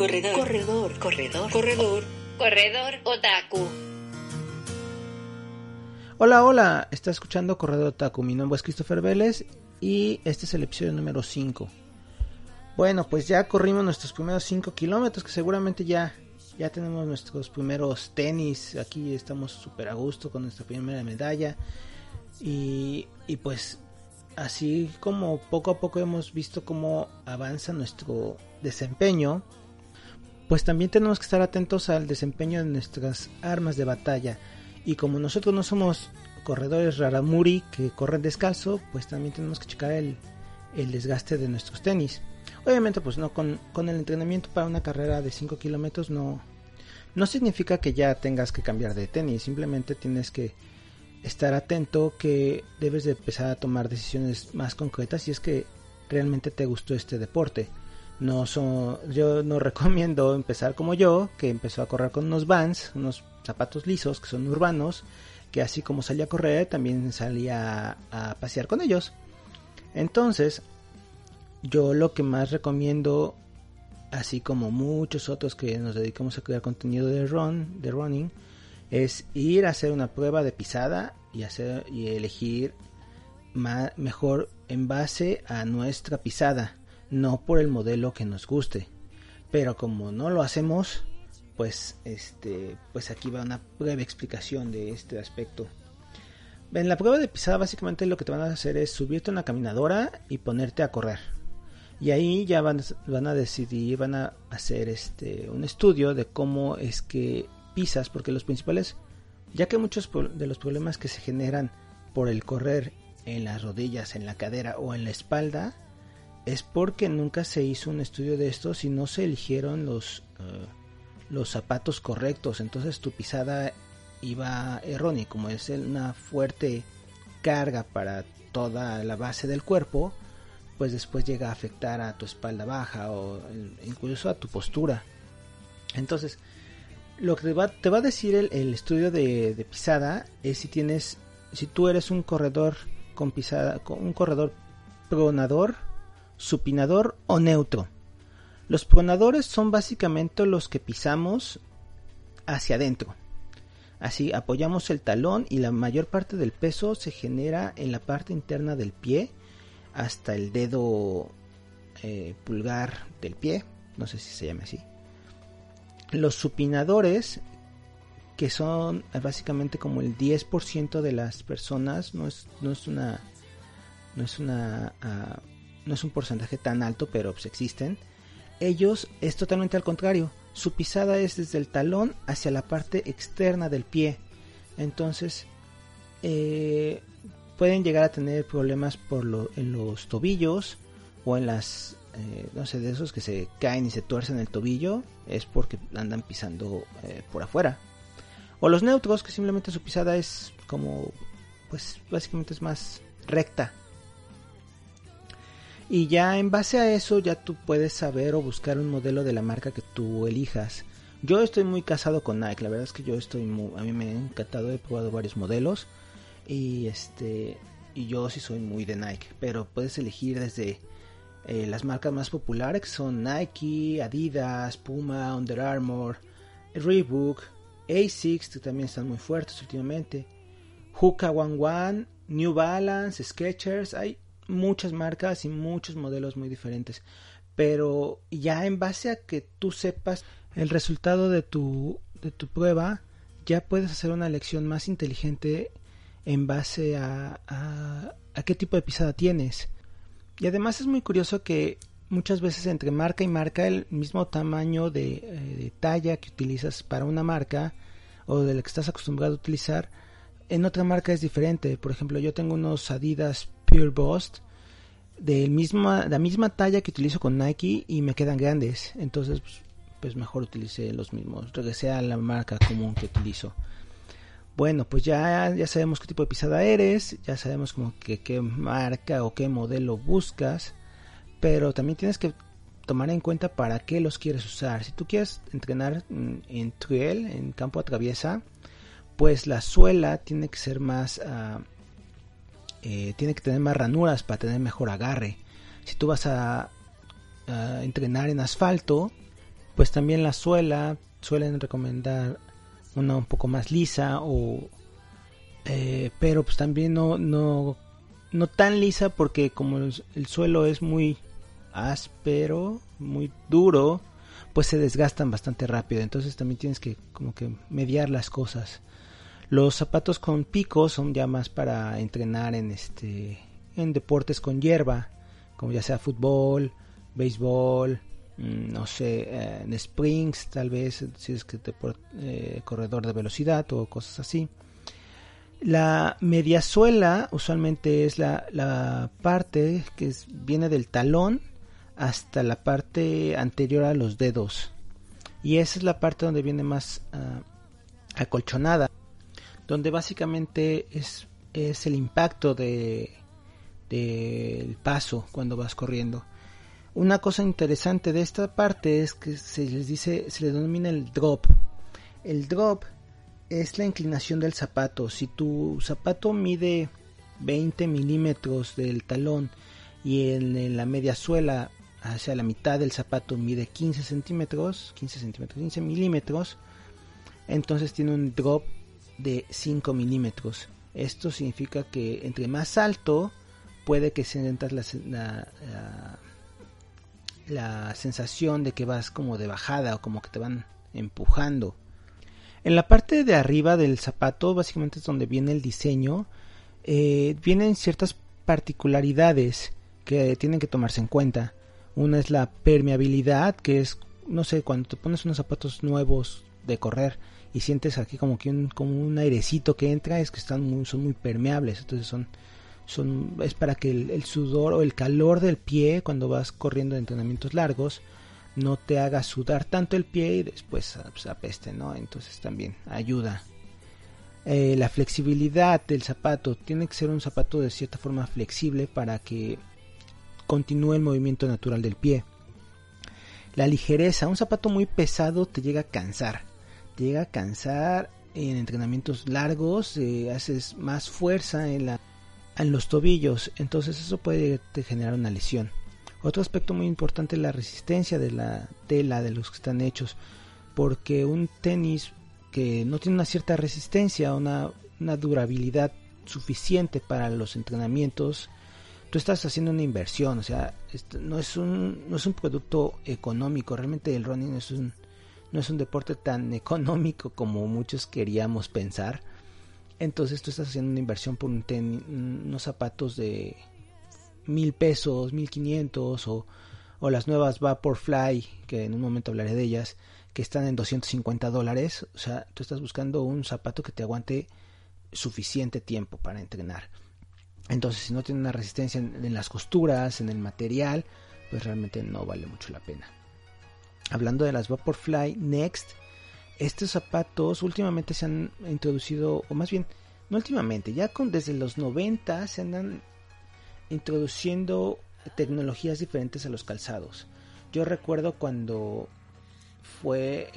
Corredor, corredor, corredor, corredor, corredor otaku. Hola, hola, está escuchando Corredor Otaku. Mi nombre es Christopher Vélez y este es el episodio número 5. Bueno, pues ya corrimos nuestros primeros 5 kilómetros, que seguramente ya, ya tenemos nuestros primeros tenis. Aquí estamos súper a gusto con nuestra primera medalla. Y, y pues así como poco a poco hemos visto cómo avanza nuestro desempeño, pues también tenemos que estar atentos al desempeño de nuestras armas de batalla. Y como nosotros no somos corredores raramuri que corren descalzo, pues también tenemos que checar el, el desgaste de nuestros tenis. Obviamente, pues no, con, con el entrenamiento para una carrera de 5 kilómetros no, no significa que ya tengas que cambiar de tenis, simplemente tienes que estar atento que debes de empezar a tomar decisiones más concretas si es que realmente te gustó este deporte. No son, yo no recomiendo empezar como yo, que empezó a correr con unos Vans, unos zapatos lisos que son urbanos, que así como salía a correr también salía a pasear con ellos. Entonces, yo lo que más recomiendo, así como muchos otros que nos dedicamos a crear contenido de run, de running, es ir a hacer una prueba de pisada y hacer y elegir mejor en base a nuestra pisada, no por el modelo que nos guste. Pero como no lo hacemos, pues este, pues aquí va una breve explicación de este aspecto. En la prueba de pisada básicamente lo que te van a hacer es subirte a una caminadora y ponerte a correr. Y ahí ya van, van a decidir, van a hacer este un estudio de cómo es que pisas, porque los principales, ya que muchos de los problemas que se generan por el correr en las rodillas, en la cadera o en la espalda, es porque nunca se hizo un estudio de esto y no se eligieron los, uh, los zapatos correctos. Entonces tu pisada iba errónea, como es una fuerte carga para toda la base del cuerpo, pues después llega a afectar a tu espalda baja o incluso a tu postura. Entonces, lo que te va, te va a decir el, el estudio de, de, pisada es si tienes, si tú eres un corredor con pisada, con un corredor pronador, supinador o neutro. Los pronadores son básicamente los que pisamos hacia adentro. Así apoyamos el talón y la mayor parte del peso se genera en la parte interna del pie hasta el dedo eh, pulgar del pie, no sé si se llama así. Los supinadores, que son básicamente como el 10% de las personas, no es, no es una, no es una, uh, no es un porcentaje tan alto, pero pues existen. Ellos es totalmente al contrario. Su pisada es desde el talón hacia la parte externa del pie. Entonces, eh, pueden llegar a tener problemas por lo, en los tobillos o en las eh, no sé de esos que se caen y se tuercen el tobillo es porque andan pisando eh, por afuera o los neutros que simplemente su pisada es como pues básicamente es más recta y ya en base a eso ya tú puedes saber o buscar un modelo de la marca que tú elijas. Yo estoy muy casado con Nike la verdad es que yo estoy muy, a mí me ha encantado he probado varios modelos. Y este y yo sí soy muy de Nike pero puedes elegir desde eh, las marcas más populares que son Nike Adidas Puma Under Armour Reebok Asics que también están muy fuertes últimamente Hoka One One New Balance Skechers hay muchas marcas y muchos modelos muy diferentes pero ya en base a que tú sepas el resultado de tu de tu prueba ya puedes hacer una elección más inteligente en base a, a, qué tipo de pisada tienes. Y además es muy curioso que muchas veces entre marca y marca el mismo tamaño de, eh, de talla que utilizas para una marca o de la que estás acostumbrado a utilizar, en otra marca es diferente. Por ejemplo, yo tengo unos Adidas Pure Boost. de misma, la misma talla que utilizo con Nike y me quedan grandes. Entonces, pues, pues mejor utilicé los mismos. Regresé a la marca común que utilizo. Bueno, pues ya, ya sabemos qué tipo de pisada eres, ya sabemos como que qué marca o qué modelo buscas, pero también tienes que tomar en cuenta para qué los quieres usar. Si tú quieres entrenar en trail, en campo a traviesa, pues la suela tiene que ser más, ah, eh, tiene que tener más ranuras para tener mejor agarre. Si tú vas a, entrenar en asfalto, pues también la suela suelen recomendar una un poco más lisa o eh, pero pues también no no no tan lisa porque como el, suelo es muy áspero muy duro pues se desgastan bastante rápido entonces también tienes que como que mediar las cosas los zapatos con picos son ya más para entrenar en este en deportes con hierba como ya sea fútbol béisbol Mm, no sé, eh, en springs tal vez, si es que te eh, corredor de velocidad o cosas así. La mediasuela usualmente es la, la parte que viene del talón hasta la parte anterior a los dedos. Y esa es la parte donde viene más ah, acolchonada. Donde básicamente es, es el impacto de del paso cuando vas corriendo. Una cosa interesante de esta parte es que se les dice, se le denomina el drop. El drop es la inclinación del zapato. Si tu zapato mide 20 milímetros del talón y en, la media suela hacia la mitad del zapato mide 15 centímetros, 15 centímetros, 15 milímetros, entonces tiene un drop de 5 milímetros. Esto significa que entre más alto puede que se la, la la sensación de que vas como de bajada o como que te van empujando. En la parte de arriba del zapato, básicamente es donde viene el diseño, eh, vienen ciertas particularidades que tienen que tomarse en cuenta. Una es la permeabilidad, que es, no sé, cuando te pones unos zapatos nuevos de correr y sientes aquí como que un, como un airecito que entra, es que están muy, son muy permeables, entonces son es para que el, sudor o el calor del pie cuando vas corriendo de entrenamientos largos no te haga sudar tanto el pie y después pues, apeste, ¿no? Entonces también ayuda. Eh, la flexibilidad del zapato tiene que ser un zapato de cierta forma flexible para que continúe el movimiento natural del pie. La ligereza, un zapato muy pesado te llega a cansar, llega a cansar en entrenamientos largos, eh, haces más fuerza en la en los tobillos, entonces eso puede generar una lesión. Otro aspecto muy importante es la resistencia de la tela de los que están hechos, porque un tenis que no tiene una cierta resistencia, una, una durabilidad suficiente para los entrenamientos, tú estás haciendo una inversión, o sea, no es un, no es un producto económico, realmente el running es un, no es un deporte tan económico como muchos queríamos pensar entonces tú estás haciendo una inversión por un unos zapatos de mil pesos, mil quinientos o, las nuevas Vaporfly, que en un momento hablaré de ellas, que están en 250 dólares. O sea, tú estás buscando un zapato que te aguante suficiente tiempo para entrenar. Entonces, si no tiene una resistencia en, en, las costuras, en el material, pues realmente no vale mucho la pena. Hablando de las Vaporfly Next, estos zapatos últimamente se han introducido, o más bien, no últimamente, ya con desde los 90 se andan introduciendo tecnologías diferentes a los calzados. Yo recuerdo cuando fue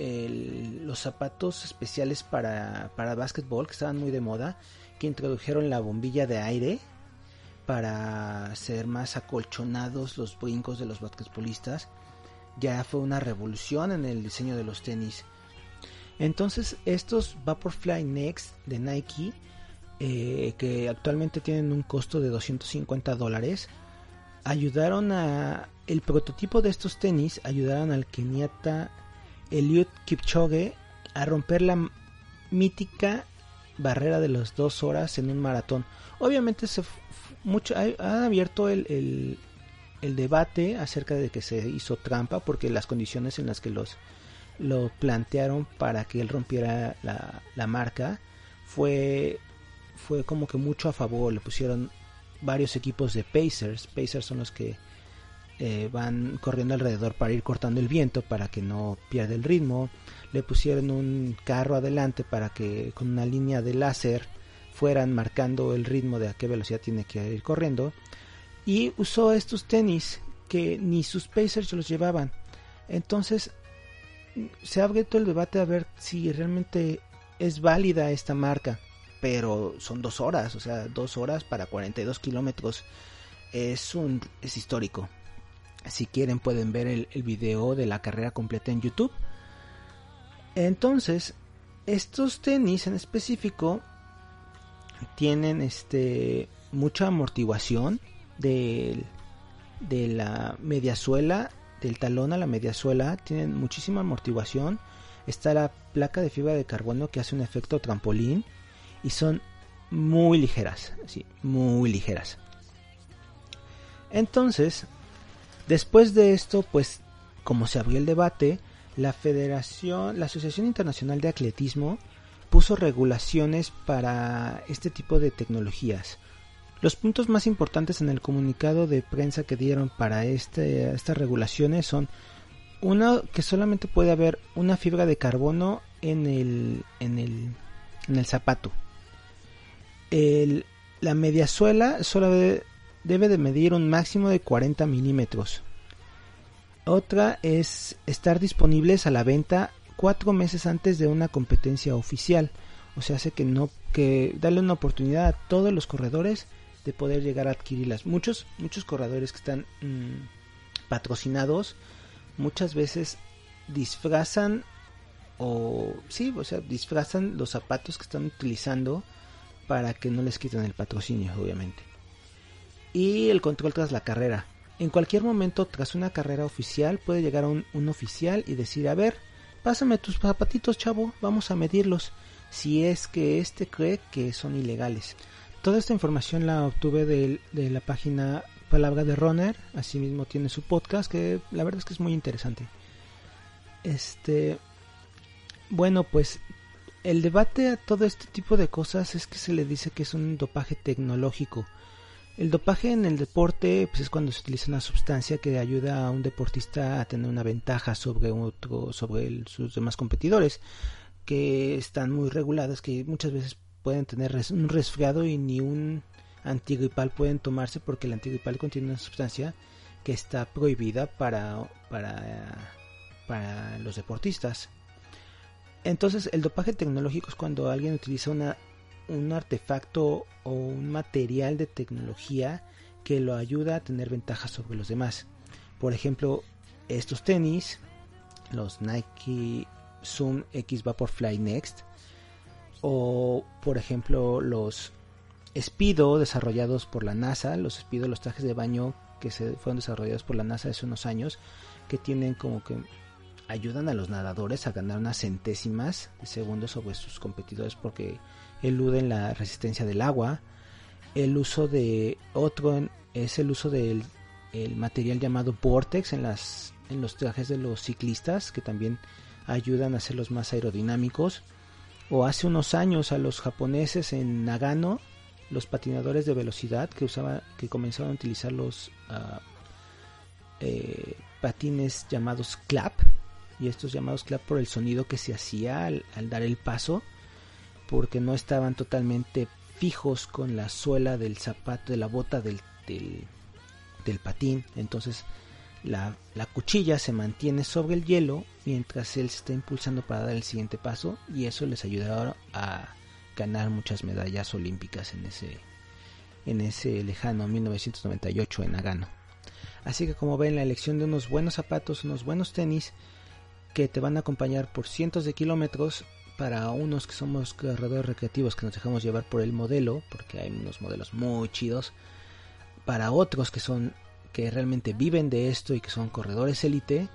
los zapatos especiales para, para básquetbol que estaban muy de moda, que introdujeron la bombilla de aire para ser más acolchonados los brincos de los basquetbolistas. Ya fue una revolución en el diseño de los tenis. Entonces estos Vaporfly Next de Nike, eh, que actualmente tienen un costo de 250 dólares, ayudaron a... El prototipo de estos tenis ayudaron al keniata Eliud Kipchoge a romper la mítica barrera de las dos horas en un maratón. Obviamente se mucho, ha, abierto el, el, debate acerca de que se hizo trampa porque las condiciones en las que los lo plantearon para que él rompiera la, marca fue fue como que mucho a favor le pusieron varios equipos de Pacers. Pacers son los que eh, van corriendo alrededor para ir cortando el viento para que no pierda el ritmo. Le pusieron un carro adelante para que con una línea de láser fueran marcando el ritmo de a qué velocidad tiene que ir corriendo. Y usó estos tenis que ni sus Pacers los llevaban. Entonces se ha abierto el debate a ver si realmente es válida esta marca. Pero son dos horas, o sea, dos horas para 42 kilómetros. Es un es histórico. Si quieren pueden ver el, el video de la carrera completa en YouTube. Entonces, estos tenis en específico tienen este mucha amortiguación de la mediasuela, del talón a la mediasuela, tienen muchísima amortiguación. Está la placa de fibra de carbono que hace un efecto trampolín y son muy ligeras, sí, muy ligeras. Entonces, después de esto, pues como se abrió el debate, la Federación, la Asociación Internacional de Atletismo puso regulaciones para este tipo de tecnologías. Los puntos más importantes en el comunicado de prensa que dieron para este, estas regulaciones son una que solamente puede haber una fibra de carbono en el, en el, en el zapato. El, la mediasuela solo debe, debe de medir un máximo de 40 milímetros. Otra es estar disponibles a la venta cuatro meses antes de una competencia oficial. O sea, hace que no que darle una oportunidad a todos los corredores de poder llegar a adquirirlas. Muchos, muchos corredores que están mmm, patrocinados muchas veces disfrazan o sí, o sea, disfrazan los zapatos que están utilizando para que no les quiten el patrocinio, obviamente. Y el control tras la carrera. En cualquier momento, tras una carrera oficial, puede llegar un, un oficial y decir, a ver, pásame tus zapatitos, chavo, vamos a medirlos, si es que éste cree que son ilegales. Toda esta información la obtuve de, la página Palabra de Runner, asimismo tiene su podcast, que la verdad es que es muy interesante. Este, bueno, pues el debate a todo este tipo de cosas es que se le dice que es un dopaje tecnológico. El dopaje en el deporte pues es cuando se utiliza una sustancia que ayuda a un deportista a tener una ventaja sobre otro, sobre sus demás competidores, que están muy reguladas, que muchas veces pueden tener un resfriado y ni un antigripal pueden tomarse porque el antigripal contiene una sustancia que está prohibida para, para, para los deportistas. Entonces el dopaje tecnológico es cuando alguien utiliza una un artefacto o un material de tecnología que lo ayuda a tener ventajas sobre los demás. Por ejemplo, estos tenis, los Nike Zoom X Vaporfly Next, o por ejemplo los Speedo desarrollados por la NASA, los Speedo, los trajes de baño que se fueron desarrollados por la NASA hace unos años, que tienen como que ayudan a los nadadores a ganar unas centésimas de segundos sobre sus competidores porque eluden la resistencia del agua. El uso de otro es el uso del el material llamado Vortex en, las, en los trajes de los ciclistas que también ayudan a hacerlos más aerodinámicos. O hace unos años a los japoneses en Nagano, los patinadores de velocidad que usaban, que comenzaron a utilizar los uh, eh, patines llamados clap y estos llamados clap por el sonido que se hacía al, al dar el paso porque no estaban totalmente fijos con la suela del zapato, de la bota del, del, del patín. Entonces la, la, cuchilla se mantiene sobre el hielo mientras él se está impulsando para dar el siguiente paso y eso les ayudará a ganar muchas medallas olímpicas en ese, en ese lejano 1998 en Nagano. Así que como ven la elección de unos buenos zapatos, unos buenos tenis que te van a acompañar por cientos de kilómetros para unos que somos corredores recreativos que nos dejamos llevar por el modelo, porque hay unos modelos muy chidos, para otros que son que realmente viven de esto y que son corredores élite,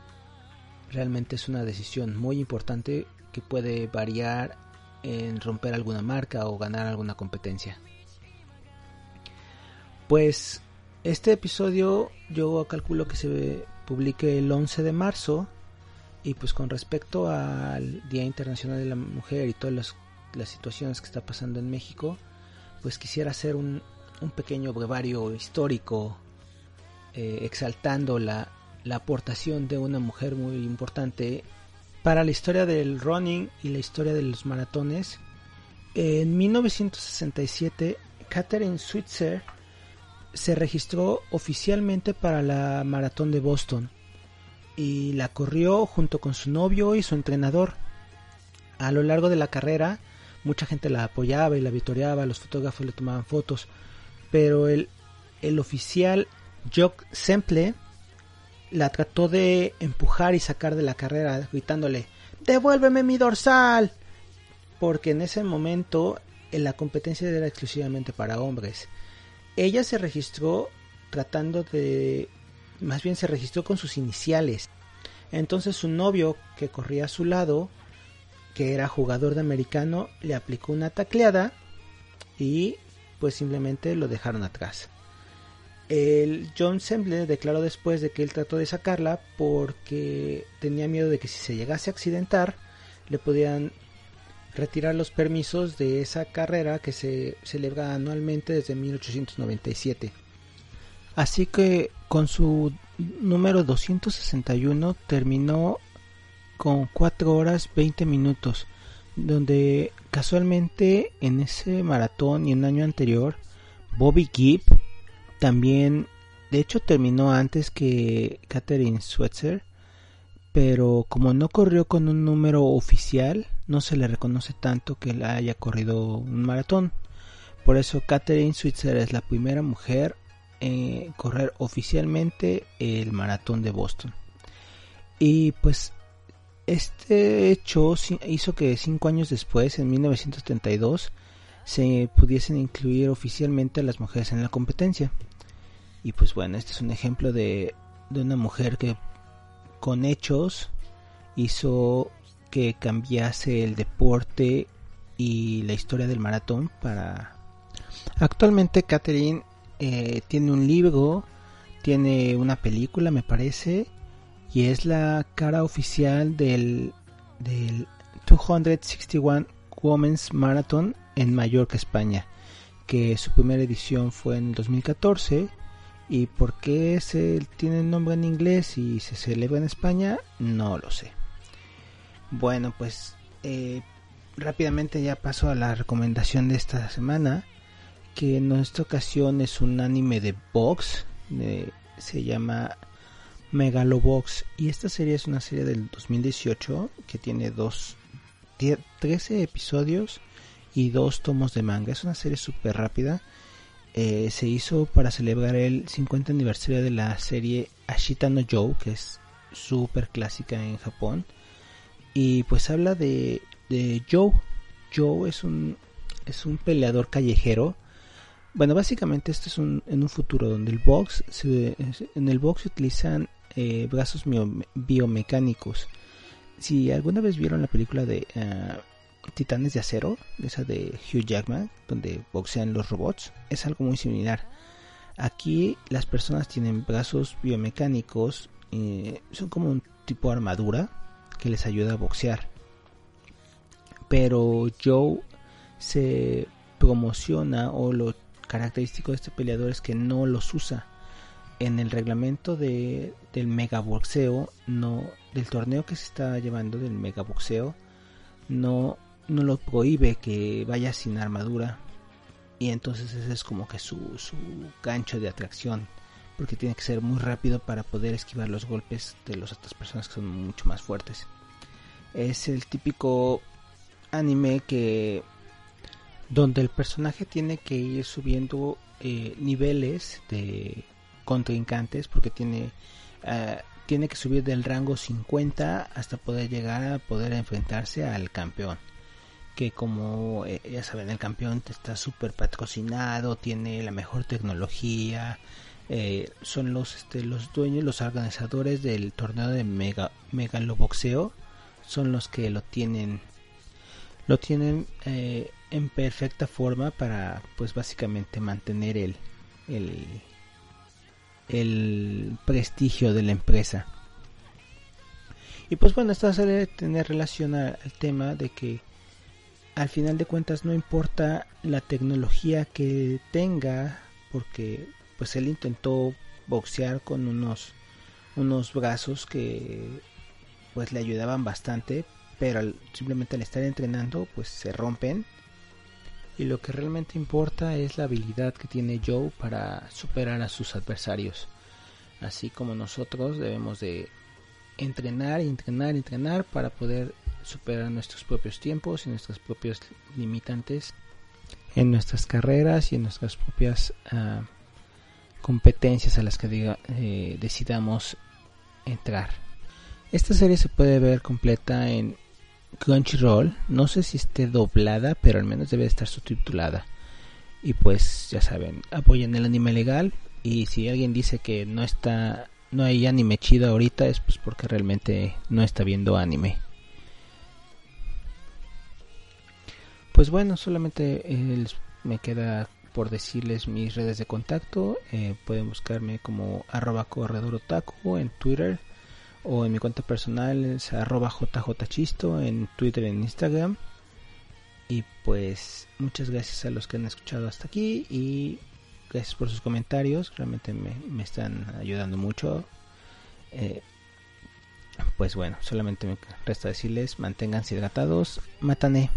realmente es una decisión muy importante que puede variar en romper alguna marca o ganar alguna competencia. Pues este episodio yo calculo que se publique el 11 de marzo y pues con respecto al Día Internacional de la Mujer y todas las, las situaciones que está pasando en México, pues quisiera hacer un, un pequeño brevario histórico eh, exaltando la, la aportación de una mujer muy importante para la historia del running y la historia de los maratones. En 1967, Catherine Switzer se registró oficialmente para la maratón de Boston y la corrió junto con su novio y su entrenador. A lo largo de la carrera, mucha gente la apoyaba y la vitoreaba, los fotógrafos le tomaban fotos, pero el, el oficial Jock Semple la trató de empujar y sacar de la carrera, gritándole, devuélveme mi dorsal, porque en ese momento la competencia era exclusivamente para hombres. Ella se registró tratando de, más bien se registró con sus iniciales. Entonces su novio, que corría a su lado, que era jugador de americano, le aplicó una tacleada y pues simplemente lo dejaron atrás. El John Semble declaró después de que él trató de sacarla porque tenía miedo de que si se llegase a accidentar le podían retirar los permisos de esa carrera que se celebra anualmente desde 1897. Así que con su número 261 terminó con 4 horas 20 minutos, donde casualmente en ese maratón y un año anterior Bobby Gibb también, de hecho, terminó antes que Catherine Swetzer, pero como no corrió con un número oficial, no se le reconoce tanto que la haya corrido un maratón. Por eso Catherine Switzer es la primera mujer en correr oficialmente el maratón de Boston. Y pues este hecho hizo que cinco años después, en 1932, se pudiesen incluir oficialmente a las mujeres en la competencia. Y pues bueno, este es un ejemplo de, de una mujer que con hechos hizo que cambiase el deporte y la historia del maratón para... Actualmente Catherine eh, tiene un libro, tiene una película me parece, y es la cara oficial del, del 261 Women's Marathon en Mallorca, España, que su primera edición fue en el 2014 y por qué se tiene el nombre en inglés y se celebra en España, no lo sé. Bueno, pues eh, rápidamente ya paso a la recomendación de esta semana, que en esta ocasión es un anime de box, se llama Megalobox y esta serie es una serie del 2018 que tiene dos 13 episodios y dos tomos de manga. Es una serie súper rápida. Eh, se hizo para celebrar el 50 aniversario de la serie Ashita no Joe, que es súper clásica en Japón. Y pues habla de, de Joe. Joe es un, es un peleador callejero. Bueno, básicamente esto es un, en un futuro donde el box, en el box se utilizan eh, brazos biomecánicos. Si alguna vez vieron la película de uh, Titanes de Acero, esa de Hugh Jackman, donde boxean los robots, es algo muy similar. Aquí las personas tienen brazos biomecánicos, eh, son como un tipo de armadura que les ayuda a boxear. Pero Joe se promociona o lo característico de este peleador es que no los usa. En el reglamento de, del megaboxeo, no, del torneo que se está llevando del megaboxeo, no no lo prohíbe que vaya sin armadura. Y entonces ese es como que su, su gancho de atracción porque tiene que ser muy rápido para poder esquivar los golpes de las otras personas que son mucho más fuertes. Es el típico anime que donde el personaje tiene que ir subiendo eh, niveles de contrincantes porque tiene uh, tiene que subir del rango 50 hasta poder llegar a poder enfrentarse al campeón que como eh, ya saben el campeón está súper patrocinado, tiene la mejor tecnología, eh, son los este, los dueños, los organizadores del torneo de mega megaloboxeo, son los que lo tienen lo tienen eh, en perfecta forma para pues básicamente mantener el el el prestigio de la empresa. Y pues bueno, esto suele tener relación al tema de que al final de cuentas no importa la tecnología que tenga porque pues él intentó boxear con unos unos brazos que pues le ayudaban bastante, pero simplemente al estar entrenando pues se rompen. Y lo que realmente importa es la habilidad que tiene Joe para superar a sus adversarios. Así como nosotros debemos de entrenar, entrenar, entrenar para poder superar nuestros propios tiempos y nuestros propios limitantes en nuestras carreras y en nuestras propias uh, competencias a las que diga, eh, decidamos entrar. Esta serie se puede ver completa en Crunchyroll. No sé si esté doblada, pero al menos debe estar subtitulada. Y pues ya saben, apoyen el anime legal. Y si alguien dice que no está, no hay anime chido ahorita, es pues porque realmente no está viendo anime. Pues bueno, solamente eh, me queda por decirles mis redes de contacto. Eh, pueden buscarme como arroba corredor otaku en Twitter o en mi cuenta personal es jjchisto en Twitter y en Instagram. Y pues muchas gracias a los que han escuchado hasta aquí y gracias por sus comentarios, realmente me, están ayudando mucho. Eh, pues bueno, solamente me resta decirles manténganse hidratados, matane.